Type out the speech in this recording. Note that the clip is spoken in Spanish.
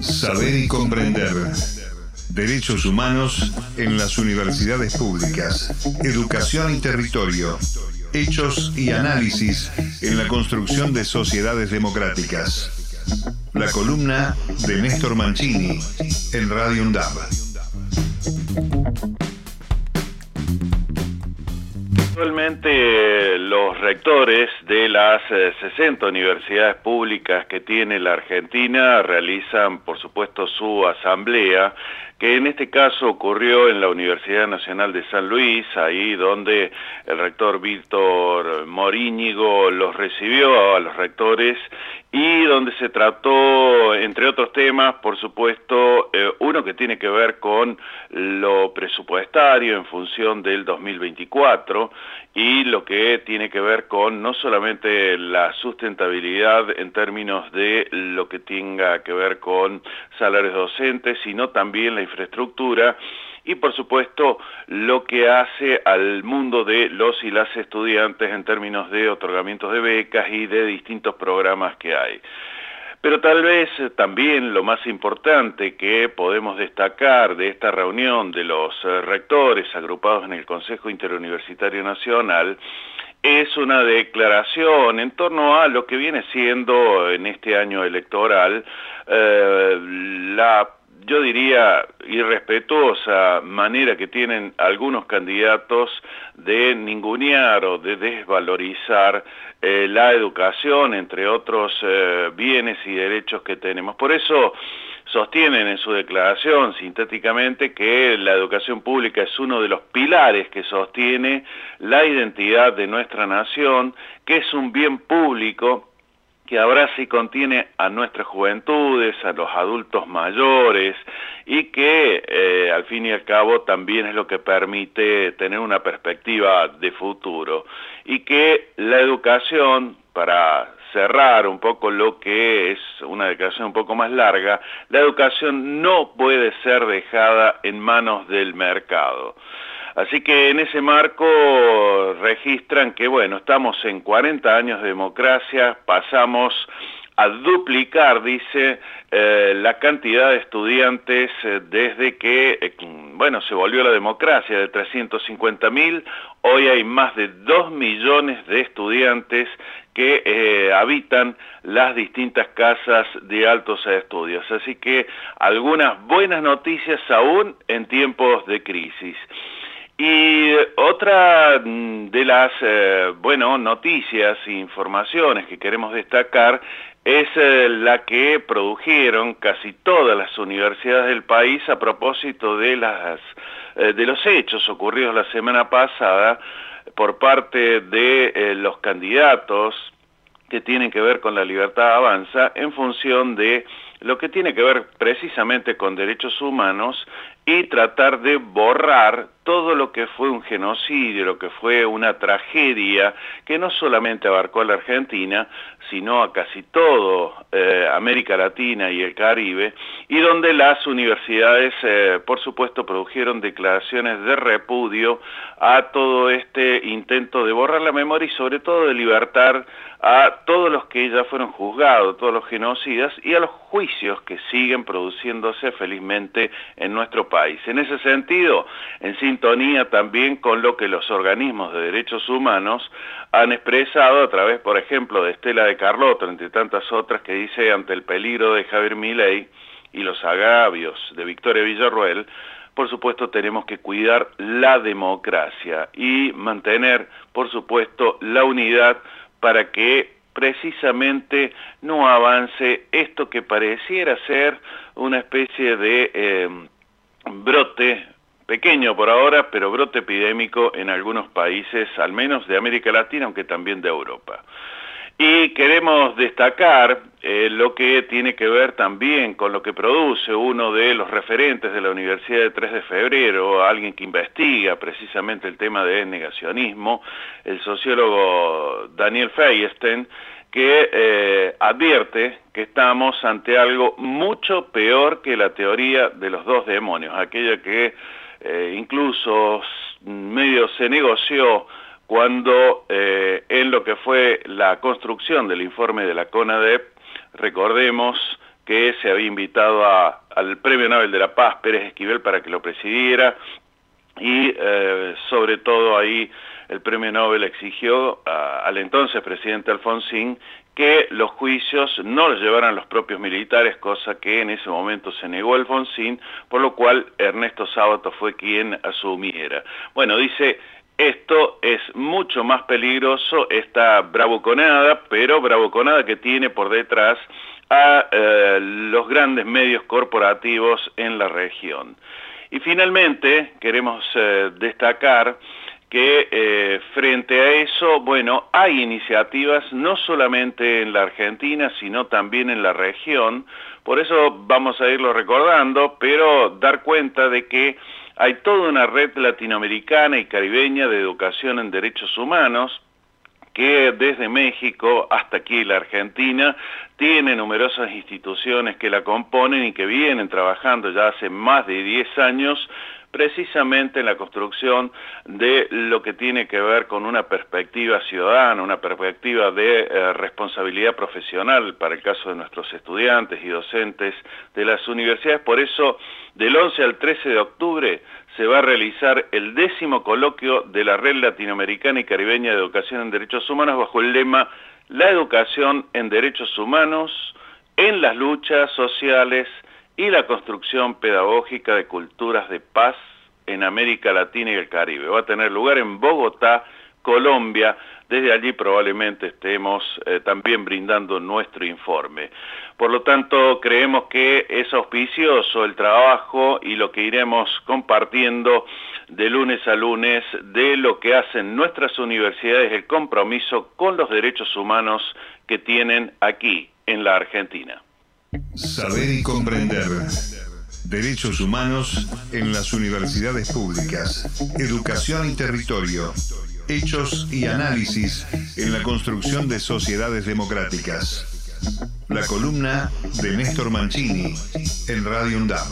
Saber y comprender. Derechos humanos en las universidades públicas. Educación y territorio. Hechos y análisis en la construcción de sociedades democráticas. La columna de Néstor Mancini en Radio UNDAB. Actualmente los rectores de las 60 eh, universidades públicas que tiene la Argentina realizan, por supuesto, su asamblea, que en este caso ocurrió en la Universidad Nacional de San Luis, ahí donde el rector Víctor Moríñigo los recibió a los rectores y donde se trató, entre otros temas, por supuesto, eh, uno que tiene que ver con lo presupuestario en función del 2024 y lo que tiene que ver con no solamente la sustentabilidad en términos de lo que tenga que ver con salarios docentes, sino también la infraestructura y por supuesto lo que hace al mundo de los y las estudiantes en términos de otorgamientos de becas y de distintos programas que hay. Pero tal vez eh, también lo más importante que podemos destacar de esta reunión de los eh, rectores agrupados en el Consejo Interuniversitario Nacional es una declaración en torno a lo que viene siendo en este año electoral eh, la yo diría, irrespetuosa manera que tienen algunos candidatos de ningunear o de desvalorizar eh, la educación, entre otros eh, bienes y derechos que tenemos. Por eso sostienen en su declaración sintéticamente que la educación pública es uno de los pilares que sostiene la identidad de nuestra nación, que es un bien público que abraza y contiene a nuestras juventudes, a los adultos mayores y que eh, al fin y al cabo también es lo que permite tener una perspectiva de futuro y que la educación, para cerrar un poco lo que es una declaración un poco más larga, la educación no puede ser dejada en manos del mercado. Así que en ese marco registran que, bueno, estamos en 40 años de democracia, pasamos a duplicar, dice, eh, la cantidad de estudiantes eh, desde que, eh, bueno, se volvió la democracia de 350 mil, hoy hay más de 2 millones de estudiantes que habitan las distintas casas de altos estudios. Así que algunas buenas noticias aún en tiempos de crisis. Y otra mm, de las, eh, bueno, noticias e informaciones que queremos destacar es eh, la que produjeron casi todas las universidades del país a propósito de, las, eh, de los hechos ocurridos la semana pasada por parte de los candidatos que tienen que ver con la libertad avanza en función de lo que tiene que ver precisamente con derechos humanos y tratar de borrar todo lo que fue un genocidio, lo que fue una tragedia que no solamente abarcó a la Argentina, sino a casi todo eh, América Latina y el Caribe, y donde las universidades, eh, por supuesto, produjeron declaraciones de repudio a todo este intento de borrar la memoria y sobre todo de libertar a todos los que ya fueron juzgados, todos los genocidas, y a los juicios que siguen produciéndose felizmente en nuestro país. En ese sentido, en sintonía también con lo que los organismos de derechos humanos han expresado a través, por ejemplo, de Estela de Carlotto, entre tantas otras, que dice ante el peligro de Javier Milei y los agravios de Victoria Villarruel, por supuesto tenemos que cuidar la democracia y mantener, por supuesto, la unidad para que precisamente no avance esto que pareciera ser una especie de eh, brote pequeño por ahora, pero brote epidémico en algunos países, al menos de América Latina, aunque también de Europa. Y queremos destacar eh, lo que tiene que ver también con lo que produce uno de los referentes de la Universidad de 3 de Febrero, alguien que investiga precisamente el tema de negacionismo, el sociólogo Daniel Feyesten, que eh, advierte que estamos ante algo mucho peor que la teoría de los dos demonios, aquella que eh, incluso medio se negoció cuando eh, en lo que fue la construcción del informe de la CONADEP, recordemos que se había invitado al Premio Nobel de la Paz Pérez Esquivel para que lo presidiera y eh, sobre todo ahí el Premio Nobel exigió al entonces presidente Alfonsín que los juicios no los llevaran los propios militares, cosa que en ese momento se negó Alfonsín, por lo cual Ernesto Sábato fue quien asumiera. Bueno, dice, esto es mucho más peligroso, esta bravuconada, pero bravuconada que tiene por detrás a eh, los grandes medios corporativos en la región. Y finalmente queremos eh, destacar que eh, frente a eso, bueno, hay iniciativas no solamente en la Argentina, sino también en la región, por eso vamos a irlo recordando, pero dar cuenta de que hay toda una red latinoamericana y caribeña de educación en derechos humanos, que desde México hasta aquí la Argentina tiene numerosas instituciones que la componen y que vienen trabajando ya hace más de 10 años precisamente en la construcción de lo que tiene que ver con una perspectiva ciudadana, una perspectiva de eh, responsabilidad profesional para el caso de nuestros estudiantes y docentes de las universidades. Por eso, del 11 al 13 de octubre se va a realizar el décimo coloquio de la Red Latinoamericana y Caribeña de Educación en Derechos Humanos bajo el lema La educación en derechos humanos en las luchas sociales y la construcción pedagógica de culturas de paz en América Latina y el Caribe. Va a tener lugar en Bogotá, Colombia. Desde allí probablemente estemos eh, también brindando nuestro informe. Por lo tanto, creemos que es auspicioso el trabajo y lo que iremos compartiendo de lunes a lunes de lo que hacen nuestras universidades, el compromiso con los derechos humanos que tienen aquí en la Argentina. Saber y comprender. Derechos humanos en las universidades públicas. Educación y territorio. Hechos y análisis en la construcción de sociedades democráticas. La columna de Néstor Mancini en Radio UNDAB.